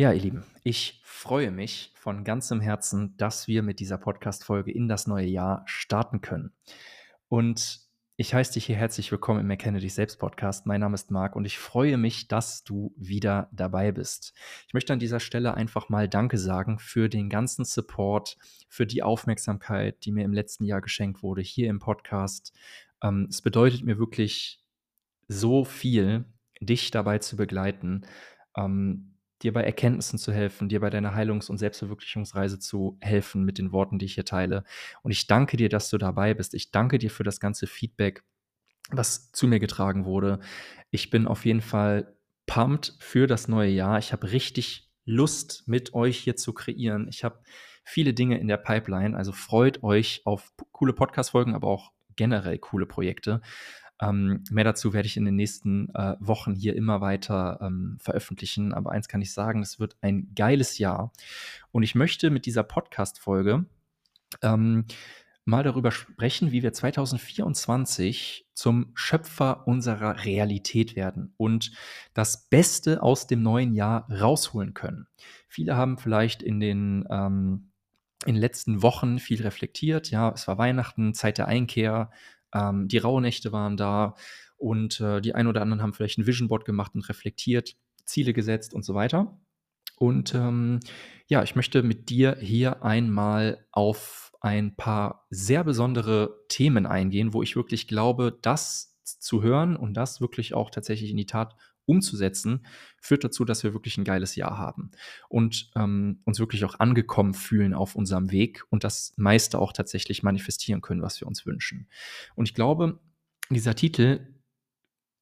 Ja, ihr Lieben, ich freue mich von ganzem Herzen, dass wir mit dieser Podcast-Folge in das neue Jahr starten können. Und ich heiße dich hier herzlich willkommen im Erkenne dich selbst Podcast. Mein Name ist Marc und ich freue mich, dass du wieder dabei bist. Ich möchte an dieser Stelle einfach mal Danke sagen für den ganzen Support, für die Aufmerksamkeit, die mir im letzten Jahr geschenkt wurde hier im Podcast. Ähm, es bedeutet mir wirklich so viel, dich dabei zu begleiten. Ähm, dir bei Erkenntnissen zu helfen, dir bei deiner Heilungs- und Selbstverwirklichungsreise zu helfen mit den Worten, die ich hier teile. Und ich danke dir, dass du dabei bist. Ich danke dir für das ganze Feedback, was zu mir getragen wurde. Ich bin auf jeden Fall pumped für das neue Jahr. Ich habe richtig Lust, mit euch hier zu kreieren. Ich habe viele Dinge in der Pipeline. Also freut euch auf coole Podcast-Folgen, aber auch generell coole Projekte. Ähm, mehr dazu werde ich in den nächsten äh, Wochen hier immer weiter ähm, veröffentlichen. Aber eins kann ich sagen, es wird ein geiles Jahr. Und ich möchte mit dieser Podcast-Folge ähm, mal darüber sprechen, wie wir 2024 zum Schöpfer unserer Realität werden und das Beste aus dem neuen Jahr rausholen können. Viele haben vielleicht in den ähm, in den letzten Wochen viel reflektiert. Ja, es war Weihnachten, Zeit der Einkehr, ähm, die Rauhnächte waren da und äh, die einen oder anderen haben vielleicht ein Vision Board gemacht und reflektiert, Ziele gesetzt und so weiter. Und ähm, ja, ich möchte mit dir hier einmal auf ein paar sehr besondere Themen eingehen, wo ich wirklich glaube, das zu hören und das wirklich auch tatsächlich in die Tat umzusetzen, führt dazu, dass wir wirklich ein geiles Jahr haben und ähm, uns wirklich auch angekommen fühlen auf unserem Weg und das meiste auch tatsächlich manifestieren können, was wir uns wünschen. Und ich glaube, dieser Titel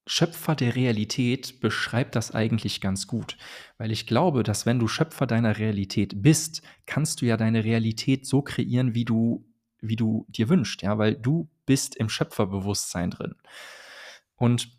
Schöpfer der Realität beschreibt das eigentlich ganz gut, weil ich glaube, dass wenn du Schöpfer deiner Realität bist, kannst du ja deine Realität so kreieren, wie du wie du dir wünschst, ja, weil du bist im Schöpferbewusstsein drin. Und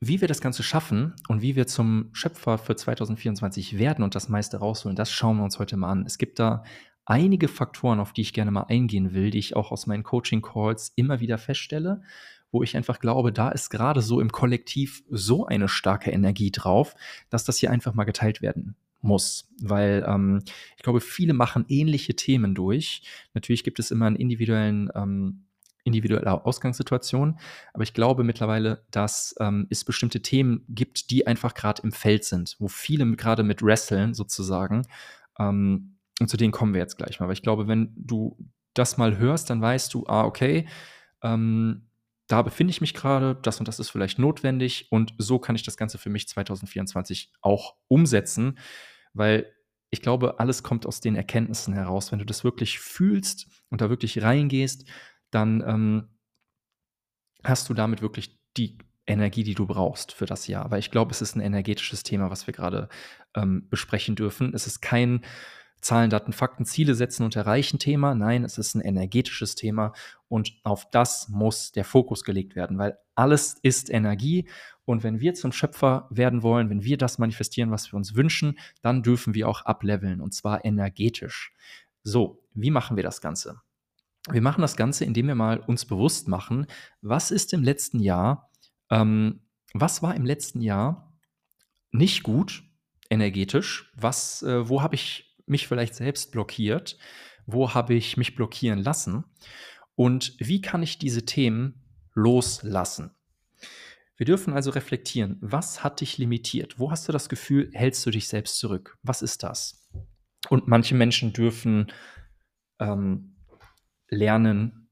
wie wir das Ganze schaffen und wie wir zum Schöpfer für 2024 werden und das meiste rausholen, das schauen wir uns heute mal an. Es gibt da einige Faktoren, auf die ich gerne mal eingehen will, die ich auch aus meinen Coaching-Calls immer wieder feststelle, wo ich einfach glaube, da ist gerade so im Kollektiv so eine starke Energie drauf, dass das hier einfach mal geteilt werden muss, weil ähm, ich glaube, viele machen ähnliche Themen durch. Natürlich gibt es immer einen individuellen ähm, individuelle Ausgangssituation. Aber ich glaube mittlerweile, dass ähm, es bestimmte Themen gibt, die einfach gerade im Feld sind, wo viele gerade mit wresteln sozusagen. Ähm, und zu denen kommen wir jetzt gleich mal. Aber ich glaube, wenn du das mal hörst, dann weißt du, ah, okay, ähm, da befinde ich mich gerade, das und das ist vielleicht notwendig und so kann ich das Ganze für mich 2024 auch umsetzen, weil ich glaube, alles kommt aus den Erkenntnissen heraus. Wenn du das wirklich fühlst und da wirklich reingehst, dann ähm, hast du damit wirklich die Energie, die du brauchst für das Jahr. Weil ich glaube, es ist ein energetisches Thema, was wir gerade ähm, besprechen dürfen. Es ist kein Zahlen, Daten, Fakten, Ziele setzen und erreichen Thema. Nein, es ist ein energetisches Thema und auf das muss der Fokus gelegt werden, weil alles ist Energie und wenn wir zum Schöpfer werden wollen, wenn wir das manifestieren, was wir uns wünschen, dann dürfen wir auch ableveln und zwar energetisch. So, wie machen wir das Ganze? Wir machen das Ganze, indem wir mal uns bewusst machen, was ist im letzten Jahr, ähm, was war im letzten Jahr nicht gut energetisch, was, äh, wo habe ich mich vielleicht selbst blockiert, wo habe ich mich blockieren lassen und wie kann ich diese Themen loslassen. Wir dürfen also reflektieren, was hat dich limitiert? Wo hast du das Gefühl, hältst du dich selbst zurück? Was ist das? Und manche Menschen dürfen ähm, lernen,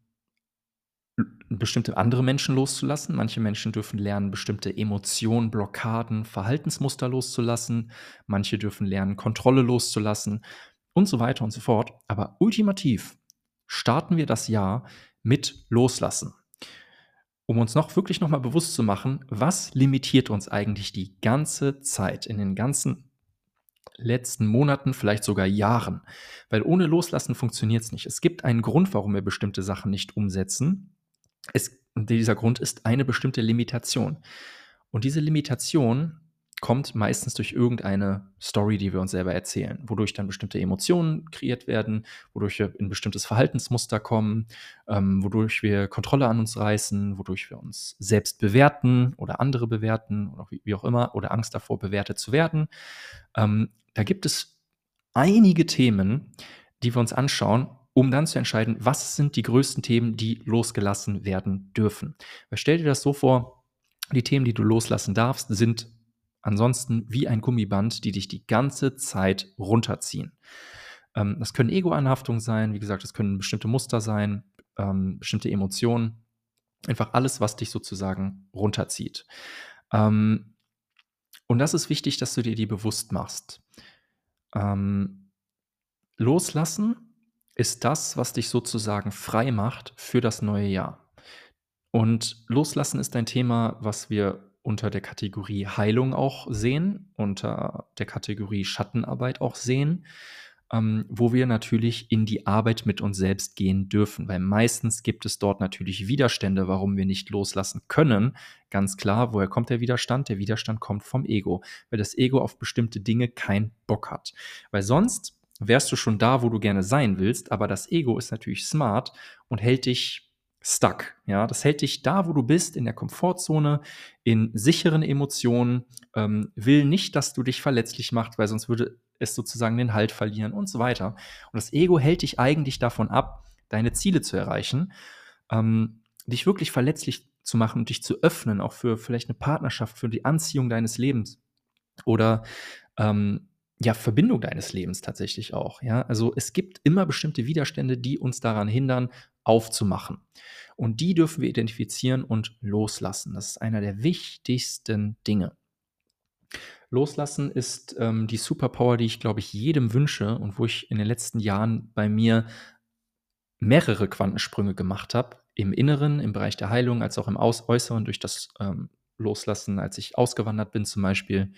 bestimmte andere Menschen loszulassen. Manche Menschen dürfen lernen, bestimmte Emotionen, Blockaden, Verhaltensmuster loszulassen. Manche dürfen lernen, Kontrolle loszulassen und so weiter und so fort. Aber ultimativ starten wir das Jahr mit Loslassen. Um uns noch wirklich nochmal bewusst zu machen, was limitiert uns eigentlich die ganze Zeit in den ganzen letzten Monaten, vielleicht sogar Jahren. Weil ohne Loslassen funktioniert es nicht. Es gibt einen Grund, warum wir bestimmte Sachen nicht umsetzen. Es, dieser Grund ist eine bestimmte Limitation. Und diese Limitation kommt meistens durch irgendeine Story, die wir uns selber erzählen, wodurch dann bestimmte Emotionen kreiert werden, wodurch wir in bestimmtes Verhaltensmuster kommen, ähm, wodurch wir Kontrolle an uns reißen, wodurch wir uns selbst bewerten oder andere bewerten oder wie, wie auch immer oder Angst davor bewertet zu werden. Ähm, da gibt es einige Themen, die wir uns anschauen, um dann zu entscheiden, was sind die größten Themen, die losgelassen werden dürfen. Weil stell dir das so vor, die Themen, die du loslassen darfst, sind ansonsten wie ein Gummiband, die dich die ganze Zeit runterziehen. Ähm, das können Ego-Anhaftungen sein, wie gesagt, das können bestimmte Muster sein, ähm, bestimmte Emotionen. Einfach alles, was dich sozusagen runterzieht. Ähm, und das ist wichtig, dass du dir die bewusst machst. Ähm, loslassen ist das, was dich sozusagen frei macht für das neue Jahr. Und loslassen ist ein Thema, was wir unter der Kategorie Heilung auch sehen, unter der Kategorie Schattenarbeit auch sehen, ähm, wo wir natürlich in die Arbeit mit uns selbst gehen dürfen, weil meistens gibt es dort natürlich Widerstände, warum wir nicht loslassen können. Ganz klar, woher kommt der Widerstand? Der Widerstand kommt vom Ego, weil das Ego auf bestimmte Dinge keinen Bock hat. Weil sonst wärst du schon da, wo du gerne sein willst, aber das Ego ist natürlich smart und hält dich stuck. Ja, das hält dich da, wo du bist, in der Komfortzone, in sicheren Emotionen, ähm, will nicht, dass du dich verletzlich machst, weil sonst würde es sozusagen den Halt verlieren und so weiter. Und das Ego hält dich eigentlich davon ab, deine Ziele zu erreichen, ähm, dich wirklich verletzlich zu machen und dich zu öffnen, auch für vielleicht eine Partnerschaft, für die Anziehung deines Lebens oder ähm, ja, Verbindung deines Lebens tatsächlich auch. Ja, also es gibt immer bestimmte Widerstände, die uns daran hindern, aufzumachen. Und die dürfen wir identifizieren und loslassen. Das ist einer der wichtigsten Dinge. Loslassen ist ähm, die Superpower, die ich, glaube ich, jedem wünsche und wo ich in den letzten Jahren bei mir mehrere Quantensprünge gemacht habe. Im Inneren, im Bereich der Heilung, als auch im Aus Äußeren durch das ähm, Loslassen, als ich ausgewandert bin zum Beispiel.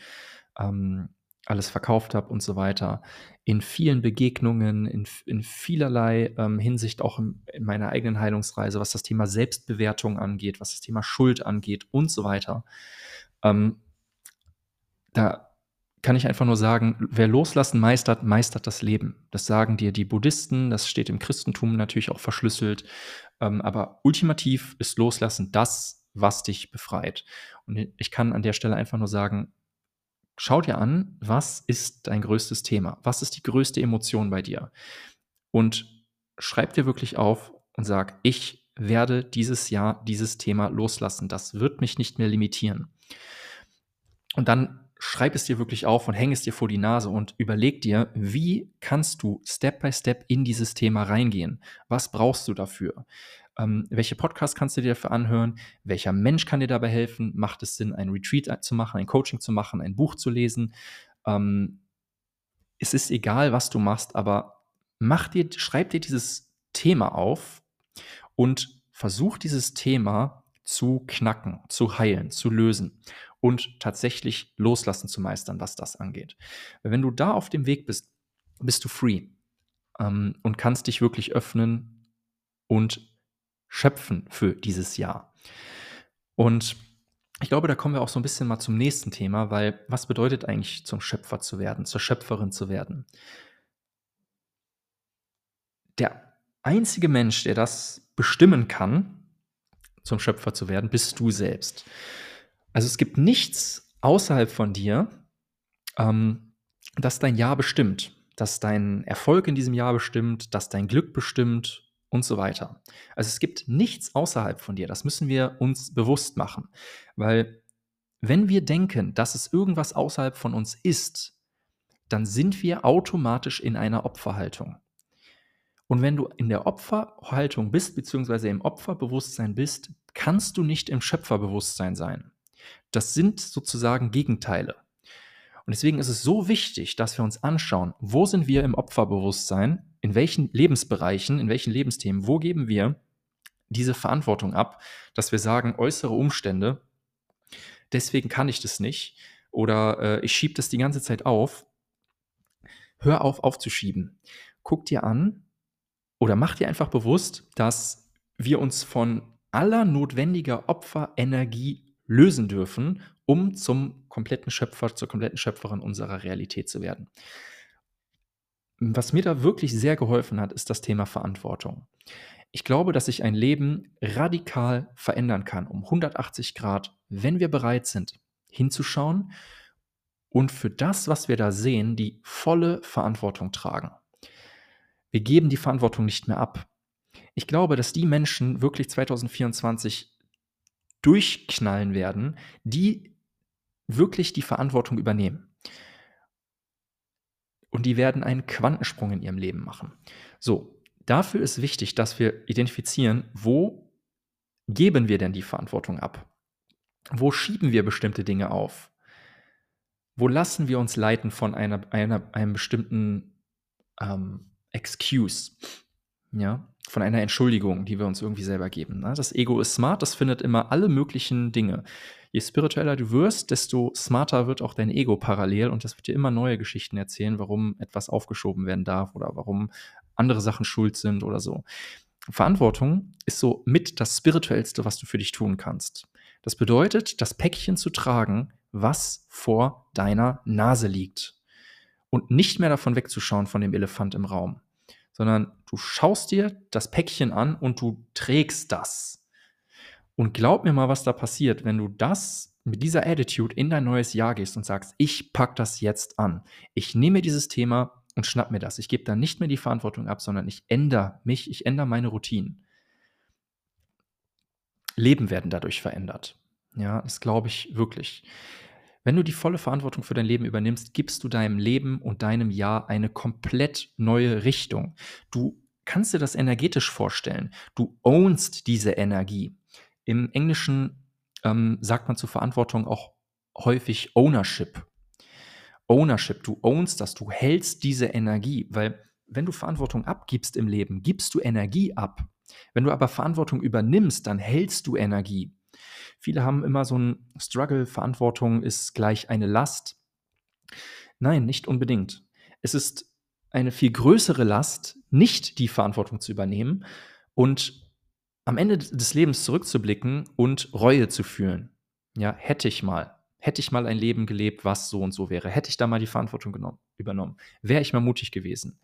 Ähm, alles verkauft habe und so weiter. In vielen Begegnungen, in, in vielerlei ähm, Hinsicht auch in, in, meiner eigenen Heilungsreise, was das Thema Selbstbewertung angeht, was das Thema Schuld angeht und so weiter. Ähm, da kann ich einfach nur sagen, wer loslassen meistert, meistert das Leben. Das sagen dir die Buddhisten, das steht im Christentum natürlich auch verschlüsselt. Ähm, aber ultimativ ist Loslassen das, was dich befreit. Und ich kann an der Stelle einfach nur sagen, schau dir an, was ist dein größtes Thema? Was ist die größte Emotion bei dir? Und schreib dir wirklich auf und sag, ich werde dieses Jahr dieses Thema loslassen. Das wird mich nicht mehr limitieren. Und dann schreib es dir wirklich auf und häng es dir vor die Nase und überleg dir, wie kannst du Step by Step in dieses Thema reingehen? Was brauchst du dafür? Ähm, welche Podcasts kannst du dir dafür anhören? Welcher Mensch kann dir dabei helfen? Macht es Sinn, ein Retreat zu machen, ein Coaching zu machen, ein Buch zu lesen? Ähm, es ist egal, was du machst, aber mach dir, schreib dir dieses Thema auf und versuch dieses Thema zu knacken, zu heilen, zu lösen und tatsächlich loslassen zu meistern, was das angeht. Wenn du da auf dem Weg bist, bist du free ähm, und kannst dich wirklich öffnen und schöpfen für dieses Jahr. Und ich glaube, da kommen wir auch so ein bisschen mal zum nächsten Thema, weil was bedeutet eigentlich zum Schöpfer zu werden, zur Schöpferin zu werden? Der einzige Mensch, der das bestimmen kann, zum Schöpfer zu werden, bist du selbst. Also es gibt nichts außerhalb von dir, ähm, das dein Jahr bestimmt, das deinen Erfolg in diesem Jahr bestimmt, das dein Glück bestimmt und so weiter. Also es gibt nichts außerhalb von dir. Das müssen wir uns bewusst machen. Weil wenn wir denken, dass es irgendwas außerhalb von uns ist, dann sind wir automatisch in einer Opferhaltung. Und wenn du in der Opferhaltung bist, beziehungsweise im Opferbewusstsein bist, kannst du nicht im Schöpferbewusstsein sein. Das sind sozusagen Gegenteile. Und deswegen ist es so wichtig, dass wir uns anschauen, wo sind wir im Opferbewusstsein in welchen Lebensbereichen, in welchen Lebensthemen, wo geben wir diese Verantwortung ab, dass wir sagen, äußere Umstände, deswegen kann ich das nicht oder äh, ich schiebe das die ganze Zeit auf. Hör auf aufzuschieben. Guck dir an oder mach dir einfach bewusst, dass wir uns von aller notwendiger Opferenergie lösen dürfen, um zum kompletten Schöpfer, zur kompletten Schöpferin unserer Realität zu werden. Was mir da wirklich sehr geholfen hat, ist das Thema Verantwortung. Ich glaube, dass sich ein Leben radikal verändern kann, um 180 Grad, wenn wir bereit sind, hinzuschauen und für das, was wir da sehen, die volle Verantwortung tragen. Wir geben die Verantwortung nicht mehr ab. Ich glaube, dass die Menschen wirklich 2024 durchknallen werden, die wirklich die Verantwortung übernehmen. Und die werden einen Quantensprung in ihrem Leben machen. So, dafür ist wichtig, dass wir identifizieren, wo geben wir denn die Verantwortung ab? Wo schieben wir bestimmte Dinge auf? Wo lassen wir uns leiten von einer, einer einem bestimmten ähm, Excuse? Ja, von einer Entschuldigung, die wir uns irgendwie selber geben. Ne? Das Ego ist smart, das findet immer alle möglichen Dinge. Je spiritueller du wirst, desto smarter wird auch dein Ego parallel und das wird dir immer neue Geschichten erzählen, warum etwas aufgeschoben werden darf oder warum andere Sachen schuld sind oder so. Verantwortung ist so mit das Spirituellste, was du für dich tun kannst. Das bedeutet, das Päckchen zu tragen, was vor deiner Nase liegt. Und nicht mehr davon wegzuschauen von dem Elefant im Raum, sondern du schaust dir das Päckchen an und du trägst das. Und glaub mir mal, was da passiert, wenn du das mit dieser Attitude in dein neues Jahr gehst und sagst, ich pack das jetzt an. Ich nehme dieses Thema und schnapp mir das. Ich gebe dann nicht mehr die Verantwortung ab, sondern ich ändere mich, ich ändere meine Routinen. Leben werden dadurch verändert. Ja, das glaube ich wirklich. Wenn du die volle Verantwortung für dein Leben übernimmst, gibst du deinem Leben und deinem Jahr eine komplett neue Richtung. Du kannst dir das energetisch vorstellen. Du ownst diese Energie. Im Englischen ähm, sagt man zur Verantwortung auch häufig Ownership. Ownership, du ownst das, du hältst diese Energie, weil wenn du Verantwortung abgibst im Leben, gibst du Energie ab. Wenn du aber Verantwortung übernimmst, dann hältst du Energie. Viele haben immer so ein Struggle, Verantwortung ist gleich eine Last. Nein, nicht unbedingt. Es ist eine viel größere Last, nicht die Verantwortung zu übernehmen und am Ende des Lebens zurückzublicken und Reue zu fühlen. Ja, hätte ich mal, hätte ich mal ein Leben gelebt, was so und so wäre, hätte ich da mal die Verantwortung genommen, übernommen, wäre ich mal mutig gewesen.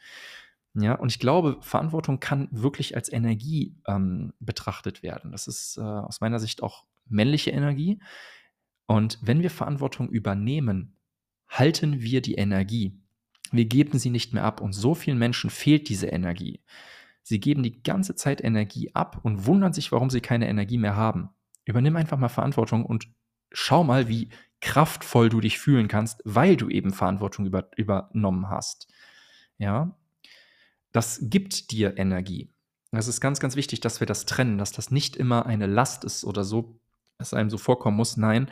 Ja, und ich glaube, Verantwortung kann wirklich als Energie ähm, betrachtet werden. Das ist äh, aus meiner Sicht auch männliche Energie. Und wenn wir Verantwortung übernehmen, halten wir die Energie. Wir geben sie nicht mehr ab. Und so vielen Menschen fehlt diese Energie. Sie geben die ganze Zeit Energie ab und wundern sich, warum sie keine Energie mehr haben. Übernimm einfach mal Verantwortung und schau mal, wie kraftvoll du dich fühlen kannst, weil du eben Verantwortung über, übernommen hast. Ja, das gibt dir Energie. Das ist ganz, ganz wichtig, dass wir das trennen, dass das nicht immer eine Last ist oder so, es einem so vorkommen muss. Nein,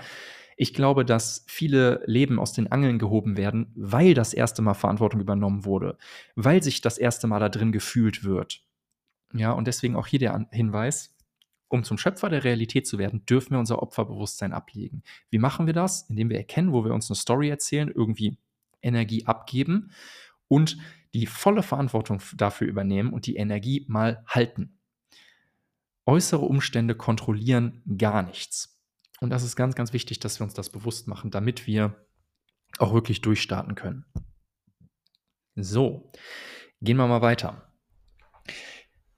ich glaube, dass viele Leben aus den Angeln gehoben werden, weil das erste Mal Verantwortung übernommen wurde, weil sich das erste Mal da drin gefühlt wird. Ja, und deswegen auch hier der Hinweis, um zum Schöpfer der Realität zu werden, dürfen wir unser Opferbewusstsein ablegen. Wie machen wir das? Indem wir erkennen, wo wir uns eine Story erzählen, irgendwie Energie abgeben und die volle Verantwortung dafür übernehmen und die Energie mal halten. Äußere Umstände kontrollieren gar nichts. Und das ist ganz, ganz wichtig, dass wir uns das bewusst machen, damit wir auch wirklich durchstarten können. So, gehen wir mal weiter.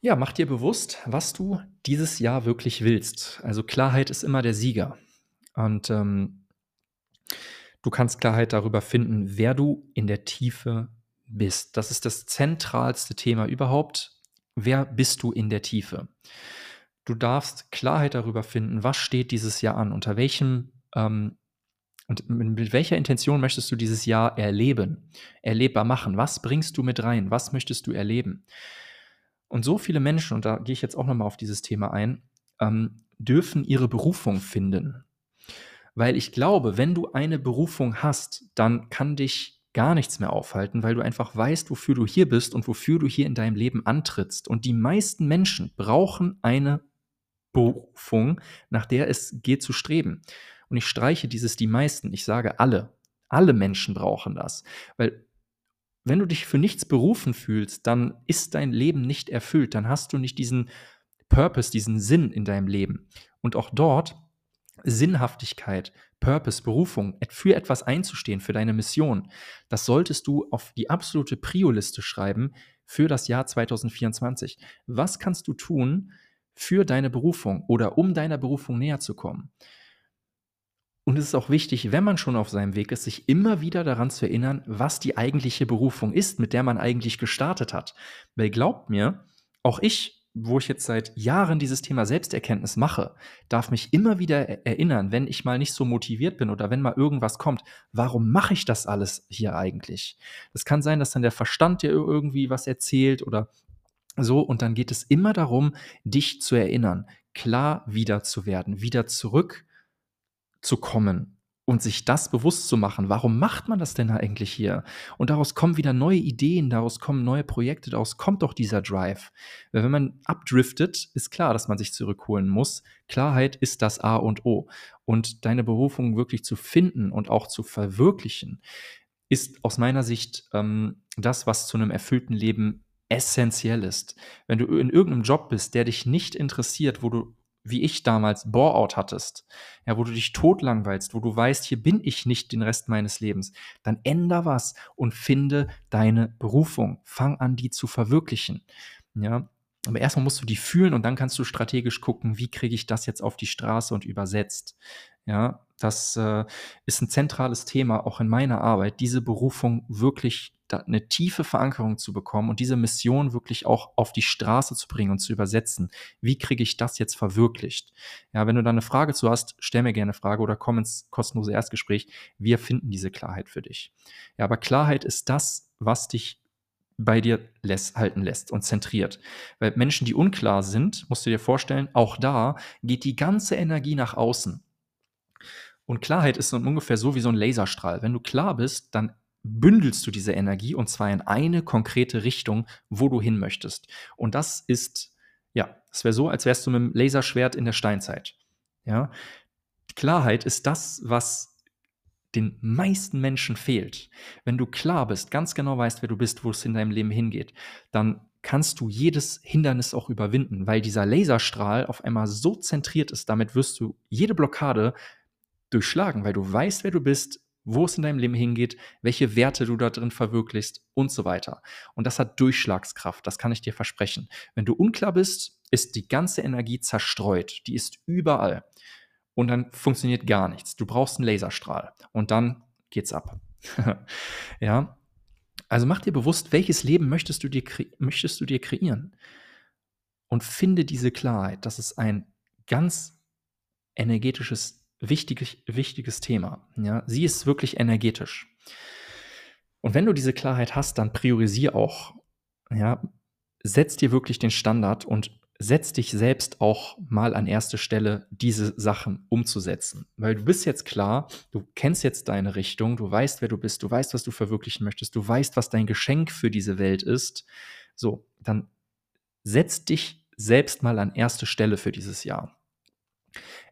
Ja, mach dir bewusst, was du dieses Jahr wirklich willst. Also Klarheit ist immer der Sieger. Und ähm, du kannst Klarheit darüber finden, wer du in der Tiefe bist. Das ist das zentralste Thema überhaupt. Wer bist du in der Tiefe? Du darfst Klarheit darüber finden, was steht dieses Jahr an, unter welchem ähm, und mit welcher Intention möchtest du dieses Jahr erleben, erlebbar machen? Was bringst du mit rein? Was möchtest du erleben? Und so viele Menschen, und da gehe ich jetzt auch nochmal auf dieses Thema ein, ähm, dürfen ihre Berufung finden. Weil ich glaube, wenn du eine Berufung hast, dann kann dich gar nichts mehr aufhalten, weil du einfach weißt, wofür du hier bist und wofür du hier in deinem Leben antrittst. Und die meisten Menschen brauchen eine Berufung, nach der es geht zu streben. Und ich streiche dieses die meisten, ich sage alle. Alle Menschen brauchen das. Weil wenn du dich für nichts berufen fühlst, dann ist dein Leben nicht erfüllt, dann hast du nicht diesen Purpose, diesen Sinn in deinem Leben. Und auch dort Sinnhaftigkeit Purpose, Berufung, für etwas einzustehen, für deine Mission, das solltest du auf die absolute Prio-Liste schreiben für das Jahr 2024. Was kannst du tun für deine Berufung oder um deiner Berufung näher zu kommen? Und es ist auch wichtig, wenn man schon auf seinem Weg ist, sich immer wieder daran zu erinnern, was die eigentliche Berufung ist, mit der man eigentlich gestartet hat. Weil glaubt mir, auch ich, wo ich jetzt seit Jahren dieses Thema Selbsterkenntnis mache, darf mich immer wieder erinnern, wenn ich mal nicht so motiviert bin oder wenn mal irgendwas kommt, warum mache ich das alles hier eigentlich? Es kann sein, dass dann der Verstand dir irgendwie was erzählt oder so, und dann geht es immer darum, dich zu erinnern, klar wieder zu werden, wieder zurück zu kommen und sich das bewusst zu machen. Warum macht man das denn eigentlich hier? Und daraus kommen wieder neue Ideen, daraus kommen neue Projekte, daraus kommt doch dieser Drive. Weil wenn man abdriftet, ist klar, dass man sich zurückholen muss. Klarheit ist das A und O. Und deine Berufung wirklich zu finden und auch zu verwirklichen, ist aus meiner Sicht ähm, das, was zu einem erfüllten Leben essentiell ist. Wenn du in irgendeinem Job bist, der dich nicht interessiert, wo du wie ich damals Bore-out hattest, ja, wo du dich totlangweilst, wo du weißt, hier bin ich nicht den Rest meines Lebens, dann änder was und finde deine Berufung. Fang an, die zu verwirklichen. Ja, aber erstmal musst du die fühlen und dann kannst du strategisch gucken, wie kriege ich das jetzt auf die Straße und übersetzt. Ja, das äh, ist ein zentrales Thema auch in meiner Arbeit, diese Berufung wirklich eine tiefe Verankerung zu bekommen und diese Mission wirklich auch auf die Straße zu bringen und zu übersetzen. Wie kriege ich das jetzt verwirklicht? Ja, wenn du da eine Frage zu hast, stell mir gerne eine Frage oder komm ins kostenlose Erstgespräch. Wir finden diese Klarheit für dich. Ja, aber Klarheit ist das, was dich bei dir lässt, halten lässt und zentriert. Weil Menschen, die unklar sind, musst du dir vorstellen, auch da geht die ganze Energie nach außen. Und Klarheit ist ungefähr so wie so ein Laserstrahl. Wenn du klar bist, dann bündelst du diese Energie und zwar in eine konkrete Richtung, wo du hin möchtest. Und das ist, ja, es wäre so, als wärst du mit einem Laserschwert in der Steinzeit. Ja, Klarheit ist das, was den meisten Menschen fehlt. Wenn du klar bist, ganz genau weißt, wer du bist, wo es in deinem Leben hingeht, dann kannst du jedes Hindernis auch überwinden, weil dieser Laserstrahl auf einmal so zentriert ist, damit wirst du jede Blockade durchschlagen, weil du weißt, wer du bist, wo es in deinem Leben hingeht, welche Werte du da drin verwirklichst und so weiter. Und das hat Durchschlagskraft, das kann ich dir versprechen. Wenn du unklar bist, ist die ganze Energie zerstreut, die ist überall. Und dann funktioniert gar nichts. Du brauchst einen Laserstrahl und dann geht's ab. ja. Also mach dir bewusst, welches Leben möchtest du dir, möchtest du dir kreieren? Und finde diese Klarheit. Das ist ein ganz energetisches wichtig, wichtiges Thema. Ja? Sie ist wirklich energetisch. Und wenn du diese Klarheit hast, dann priorisier auch. Ja? Setz dir wirklich den Standard und setz dich selbst auch mal an erste Stelle, diese Sachen umzusetzen. Weil du bist jetzt klar, du kennst jetzt deine Richtung, du weißt, wer du bist, du weißt, was du verwirklichen möchtest, du weißt, was dein Geschenk für diese Welt ist. So, dann setz dich selbst mal an erste Stelle für dieses Jahr.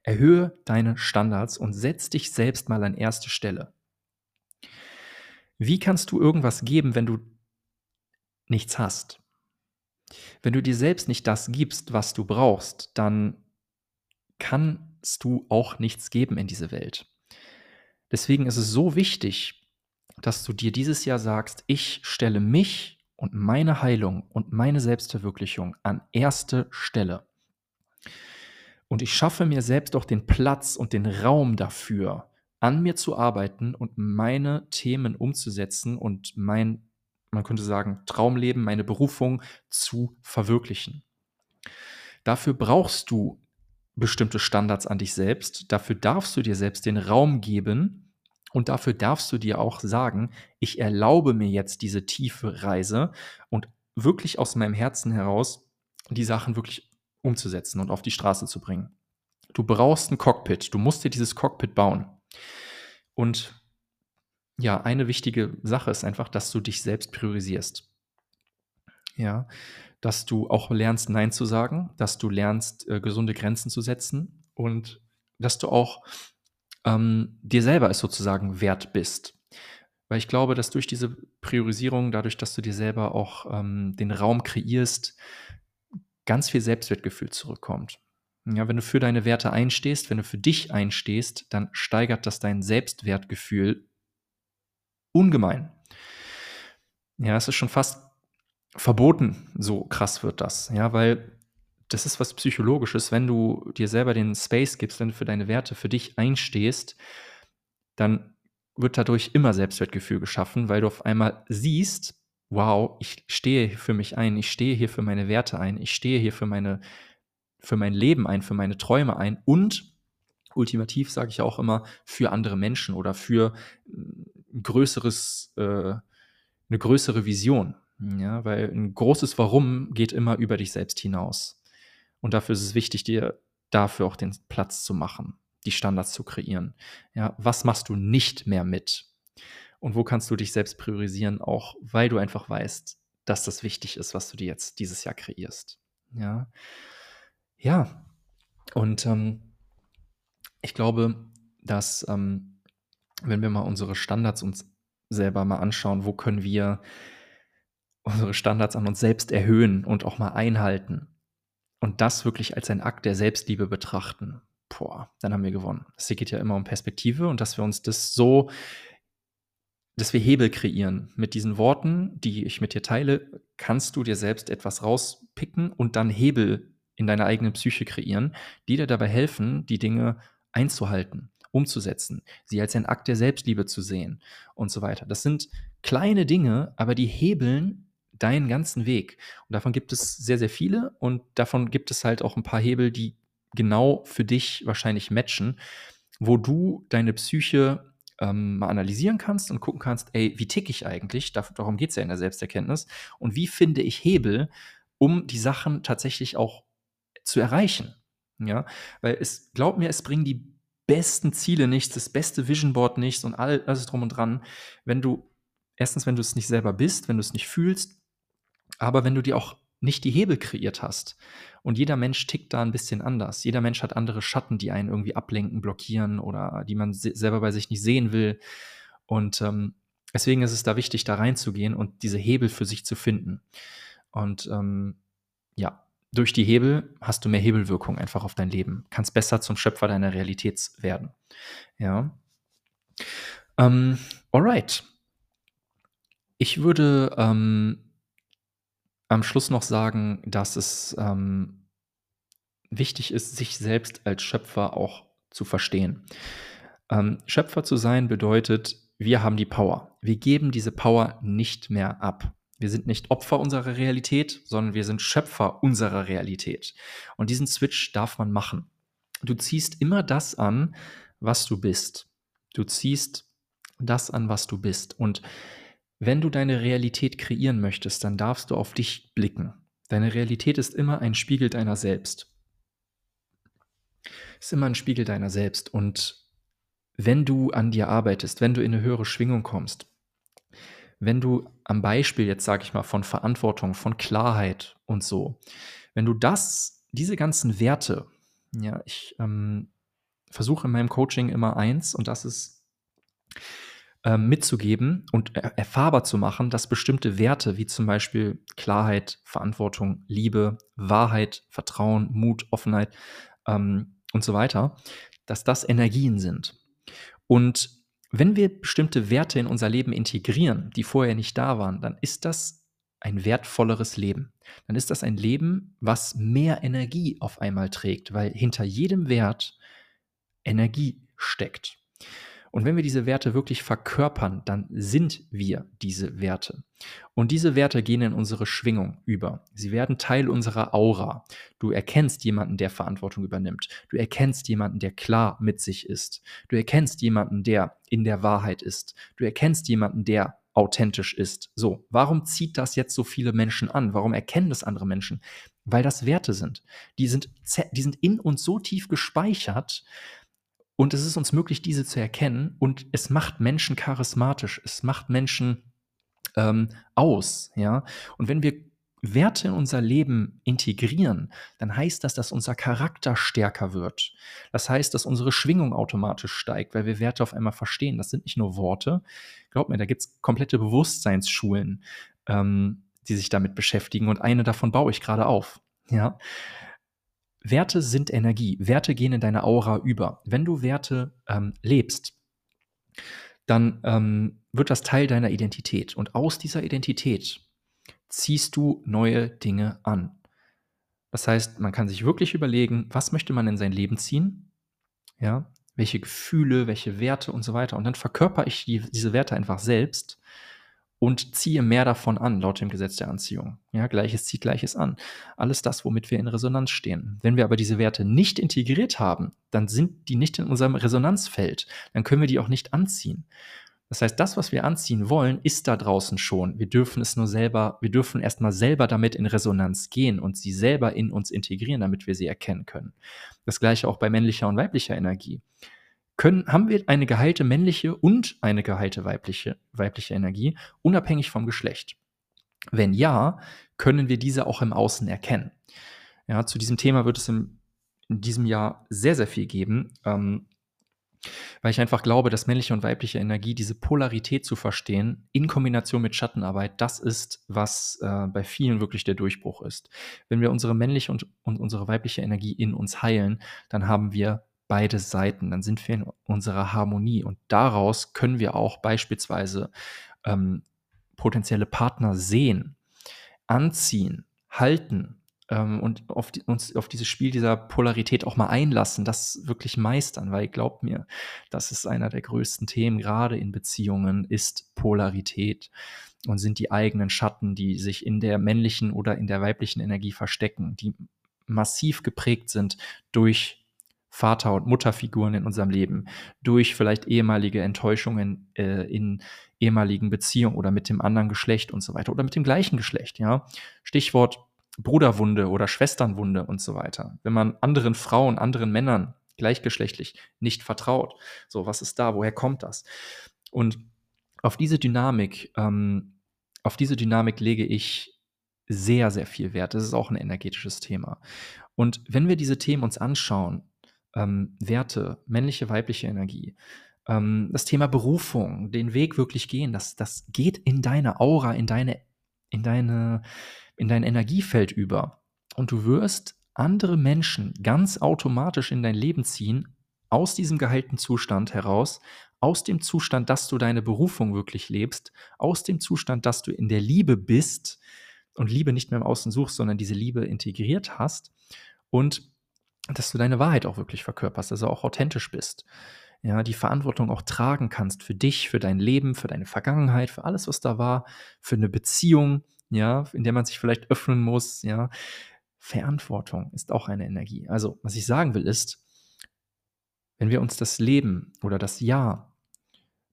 Erhöhe deine Standards und setz dich selbst mal an erste Stelle. Wie kannst du irgendwas geben, wenn du nichts hast? Wenn du dir selbst nicht das gibst, was du brauchst, dann kannst du auch nichts geben in diese Welt. Deswegen ist es so wichtig, dass du dir dieses Jahr sagst, ich stelle mich und meine Heilung und meine Selbstverwirklichung an erste Stelle. Und ich schaffe mir selbst auch den Platz und den Raum dafür, an mir zu arbeiten und meine Themen umzusetzen und mein, man könnte sagen, Traumleben, meine Berufung zu verwirklichen. Dafür brauchst du bestimmte Standards an dich selbst. Dafür darfst du dir selbst den Raum geben und dafür darfst du dir auch sagen, ich erlaube mir jetzt diese tiefe Reise und wirklich aus meinem Herzen heraus die Sachen wirklich umzusetzen und auf die Straße zu bringen. Du brauchst ein Cockpit. Du musst dir dieses Cockpit bauen. Und ja, eine wichtige Sache ist einfach, dass du dich selbst priorisierst. Ja, dass du auch lernst, Nein zu sagen, dass du lernst, äh, gesunde Grenzen zu setzen und dass du auch ähm, dir selber es sozusagen wert bist. Weil ich glaube, dass durch diese Priorisierung, dadurch, dass du dir selber auch ähm, den Raum kreierst, ganz viel Selbstwertgefühl zurückkommt. Ja, wenn du für deine Werte einstehst, wenn du für dich einstehst, dann steigert das dein Selbstwertgefühl ungemein. Ja, es ist schon fast verboten, so krass wird das. Ja, weil das ist was Psychologisches. Wenn du dir selber den Space gibst, wenn du für deine Werte für dich einstehst, dann wird dadurch immer Selbstwertgefühl geschaffen, weil du auf einmal siehst, wow, ich stehe für mich ein, ich stehe hier für meine Werte ein, ich stehe hier für meine, für mein Leben ein, für meine Träume ein und ultimativ sage ich auch immer für andere Menschen oder für ein größeres, äh, eine größere Vision. Ja, weil ein großes Warum geht immer über dich selbst hinaus. Und dafür ist es wichtig, dir dafür auch den Platz zu machen, die Standards zu kreieren. Ja, was machst du nicht mehr mit? Und wo kannst du dich selbst priorisieren, auch weil du einfach weißt, dass das wichtig ist, was du dir jetzt dieses Jahr kreierst. Ja. Ja. Und ähm, ich glaube, dass, ähm, wenn wir mal unsere Standards uns selber mal anschauen, wo können wir unsere Standards an uns selbst erhöhen und auch mal einhalten und das wirklich als ein Akt der Selbstliebe betrachten, boah, dann haben wir gewonnen. Es geht ja immer um Perspektive und dass wir uns das so dass wir Hebel kreieren. Mit diesen Worten, die ich mit dir teile, kannst du dir selbst etwas rauspicken und dann Hebel in deiner eigenen Psyche kreieren, die dir dabei helfen, die Dinge einzuhalten, umzusetzen, sie als ein Akt der Selbstliebe zu sehen und so weiter. Das sind kleine Dinge, aber die hebeln deinen ganzen Weg. Und davon gibt es sehr, sehr viele und davon gibt es halt auch ein paar Hebel, die genau für dich wahrscheinlich matchen, wo du deine Psyche ähm, mal analysieren kannst und gucken kannst, ey, wie ticke ich eigentlich? Darum geht es ja in der Selbsterkenntnis. Und wie finde ich Hebel, um die Sachen tatsächlich auch zu erreichen? Ja, weil es, glaub mir, es bringen die besten Ziele nichts, das beste Vision Board nichts und all, alles drum und dran, wenn du, erstens, wenn du es nicht selber bist, wenn du es nicht fühlst, aber wenn du dir auch nicht die Hebel kreiert hast. Und jeder Mensch tickt da ein bisschen anders. Jeder Mensch hat andere Schatten, die einen irgendwie ablenken, blockieren oder die man selber bei sich nicht sehen will. Und ähm, deswegen ist es da wichtig, da reinzugehen und diese Hebel für sich zu finden. Und ähm, ja, durch die Hebel hast du mehr Hebelwirkung einfach auf dein Leben. Kannst besser zum Schöpfer deiner Realität werden. Ja. Ähm, alright. Ich würde ähm, am Schluss noch sagen, dass es ähm, wichtig ist, sich selbst als Schöpfer auch zu verstehen. Ähm, Schöpfer zu sein bedeutet, wir haben die Power. Wir geben diese Power nicht mehr ab. Wir sind nicht Opfer unserer Realität, sondern wir sind Schöpfer unserer Realität. Und diesen Switch darf man machen. Du ziehst immer das an, was du bist. Du ziehst das an, was du bist. Und wenn du deine Realität kreieren möchtest, dann darfst du auf dich blicken. Deine Realität ist immer ein Spiegel deiner selbst. Ist immer ein Spiegel deiner selbst. Und wenn du an dir arbeitest, wenn du in eine höhere Schwingung kommst, wenn du am Beispiel jetzt sage ich mal von Verantwortung, von Klarheit und so, wenn du das, diese ganzen Werte, ja, ich ähm, versuche in meinem Coaching immer eins und das ist mitzugeben und erfahrbar zu machen, dass bestimmte Werte wie zum Beispiel Klarheit, Verantwortung, Liebe, Wahrheit, Vertrauen, Mut, Offenheit ähm, und so weiter, dass das Energien sind. Und wenn wir bestimmte Werte in unser Leben integrieren, die vorher nicht da waren, dann ist das ein wertvolleres Leben. Dann ist das ein Leben, was mehr Energie auf einmal trägt, weil hinter jedem Wert Energie steckt. Und wenn wir diese Werte wirklich verkörpern, dann sind wir diese Werte. Und diese Werte gehen in unsere Schwingung über. Sie werden Teil unserer Aura. Du erkennst jemanden, der Verantwortung übernimmt. Du erkennst jemanden, der klar mit sich ist. Du erkennst jemanden, der in der Wahrheit ist. Du erkennst jemanden, der authentisch ist. So, warum zieht das jetzt so viele Menschen an? Warum erkennen das andere Menschen? Weil das Werte sind. Die sind, die sind in uns so tief gespeichert, und es ist uns möglich, diese zu erkennen. Und es macht Menschen charismatisch. Es macht Menschen ähm, aus. Ja? Und wenn wir Werte in unser Leben integrieren, dann heißt das, dass unser Charakter stärker wird. Das heißt, dass unsere Schwingung automatisch steigt, weil wir Werte auf einmal verstehen. Das sind nicht nur Worte. Glaub mir, da gibt es komplette Bewusstseinsschulen, ähm, die sich damit beschäftigen. Und eine davon baue ich gerade auf. Ja. Werte sind Energie. Werte gehen in deine Aura über. Wenn du Werte ähm, lebst, dann ähm, wird das Teil deiner Identität. Und aus dieser Identität ziehst du neue Dinge an. Das heißt, man kann sich wirklich überlegen, was möchte man in sein Leben ziehen? Ja, welche Gefühle, welche Werte und so weiter. Und dann verkörper ich die, diese Werte einfach selbst und ziehe mehr davon an, laut dem Gesetz der Anziehung. Ja, Gleiches zieht Gleiches an. Alles das, womit wir in Resonanz stehen. Wenn wir aber diese Werte nicht integriert haben, dann sind die nicht in unserem Resonanzfeld. Dann können wir die auch nicht anziehen. Das heißt, das, was wir anziehen wollen, ist da draußen schon. Wir dürfen es nur selber, wir dürfen erstmal selber damit in Resonanz gehen und sie selber in uns integrieren, damit wir sie erkennen können. Das gleiche auch bei männlicher und weiblicher Energie. Können, haben wir eine geheilte männliche und eine geheilte weibliche, weibliche Energie, unabhängig vom Geschlecht? Wenn ja, können wir diese auch im Außen erkennen. Ja, zu diesem Thema wird es im, in diesem Jahr sehr, sehr viel geben, ähm, weil ich einfach glaube, dass männliche und weibliche Energie, diese Polarität zu verstehen, in Kombination mit Schattenarbeit, das ist, was äh, bei vielen wirklich der Durchbruch ist. Wenn wir unsere männliche und, und unsere weibliche Energie in uns heilen, dann haben wir beide Seiten, dann sind wir in unserer Harmonie und daraus können wir auch beispielsweise ähm, potenzielle Partner sehen, anziehen, halten ähm, und auf die, uns auf dieses Spiel dieser Polarität auch mal einlassen, das wirklich meistern, weil glaubt mir, das ist einer der größten Themen, gerade in Beziehungen, ist Polarität und sind die eigenen Schatten, die sich in der männlichen oder in der weiblichen Energie verstecken, die massiv geprägt sind durch Vater- und Mutterfiguren in unserem Leben, durch vielleicht ehemalige Enttäuschungen äh, in ehemaligen Beziehungen oder mit dem anderen Geschlecht und so weiter oder mit dem gleichen Geschlecht, ja. Stichwort Bruderwunde oder Schwesternwunde und so weiter. Wenn man anderen Frauen, anderen Männern gleichgeschlechtlich nicht vertraut. So, was ist da? Woher kommt das? Und auf diese Dynamik, ähm, auf diese Dynamik lege ich sehr, sehr viel Wert. Das ist auch ein energetisches Thema. Und wenn wir diese Themen uns anschauen, ähm, Werte, männliche, weibliche Energie, ähm, das Thema Berufung, den Weg wirklich gehen, das, das geht in deine Aura, in deine, in deine, in dein Energiefeld über. Und du wirst andere Menschen ganz automatisch in dein Leben ziehen, aus diesem geheilten Zustand heraus, aus dem Zustand, dass du deine Berufung wirklich lebst, aus dem Zustand, dass du in der Liebe bist und Liebe nicht mehr im Außen suchst, sondern diese Liebe integriert hast und dass du deine Wahrheit auch wirklich verkörperst, also auch authentisch bist. Ja, die Verantwortung auch tragen kannst für dich, für dein Leben, für deine Vergangenheit, für alles, was da war, für eine Beziehung, ja, in der man sich vielleicht öffnen muss, ja. Verantwortung ist auch eine Energie. Also, was ich sagen will, ist, wenn wir uns das Leben oder das Jahr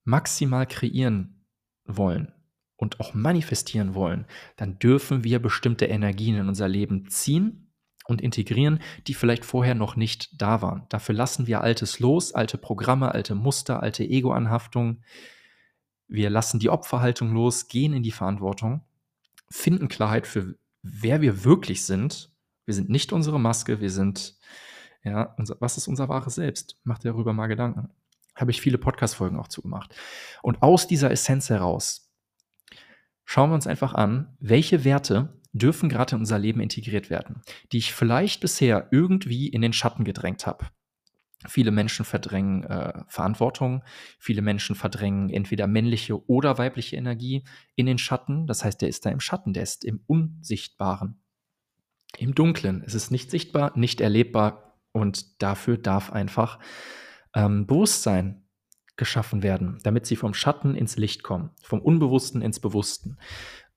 maximal kreieren wollen und auch manifestieren wollen, dann dürfen wir bestimmte Energien in unser Leben ziehen und integrieren, die vielleicht vorher noch nicht da waren. Dafür lassen wir Altes los, alte Programme, alte Muster, alte Ego-Anhaftungen. Wir lassen die Opferhaltung los, gehen in die Verantwortung, finden Klarheit für wer wir wirklich sind. Wir sind nicht unsere Maske, wir sind, ja, unser, was ist unser wahres Selbst? Macht darüber mal Gedanken. Habe ich viele Podcast-Folgen auch zugemacht. Und aus dieser Essenz heraus schauen wir uns einfach an, welche Werte dürfen gerade in unser Leben integriert werden, die ich vielleicht bisher irgendwie in den Schatten gedrängt habe. Viele Menschen verdrängen äh, Verantwortung, viele Menschen verdrängen entweder männliche oder weibliche Energie in den Schatten. Das heißt, der ist da im Schatten, der ist im Unsichtbaren, im Dunklen. Es ist nicht sichtbar, nicht erlebbar und dafür darf einfach ähm, Bewusstsein geschaffen werden, damit sie vom Schatten ins Licht kommen, vom Unbewussten ins Bewussten.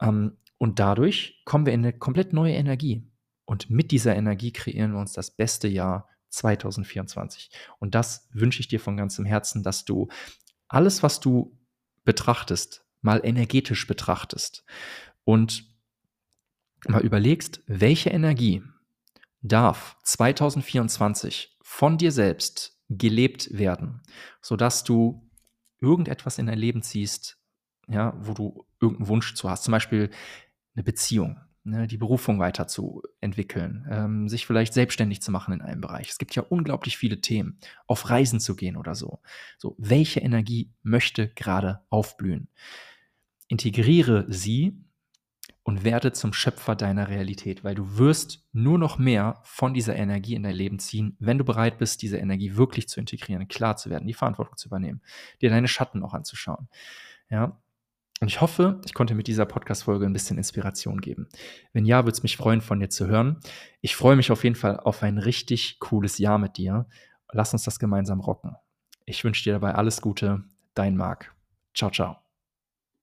Ähm, und dadurch kommen wir in eine komplett neue Energie. Und mit dieser Energie kreieren wir uns das beste Jahr 2024. Und das wünsche ich dir von ganzem Herzen, dass du alles, was du betrachtest, mal energetisch betrachtest und mal überlegst, welche Energie darf 2024 von dir selbst gelebt werden, sodass du irgendetwas in dein Leben ziehst, ja, wo du irgendeinen Wunsch zu hast. Zum Beispiel eine Beziehung, ne, die Berufung weiterzuentwickeln, ähm, sich vielleicht selbstständig zu machen in einem Bereich. Es gibt ja unglaublich viele Themen, auf Reisen zu gehen oder so. So, welche Energie möchte gerade aufblühen? Integriere sie und werde zum Schöpfer deiner Realität, weil du wirst nur noch mehr von dieser Energie in dein Leben ziehen, wenn du bereit bist, diese Energie wirklich zu integrieren, klar zu werden, die Verantwortung zu übernehmen, dir deine Schatten auch anzuschauen. Ja, und ich hoffe, ich konnte mit dieser Podcast-Folge ein bisschen Inspiration geben. Wenn ja, würde es mich freuen, von dir zu hören. Ich freue mich auf jeden Fall auf ein richtig cooles Jahr mit dir. Lass uns das gemeinsam rocken. Ich wünsche dir dabei alles Gute. Dein Marc. Ciao, ciao.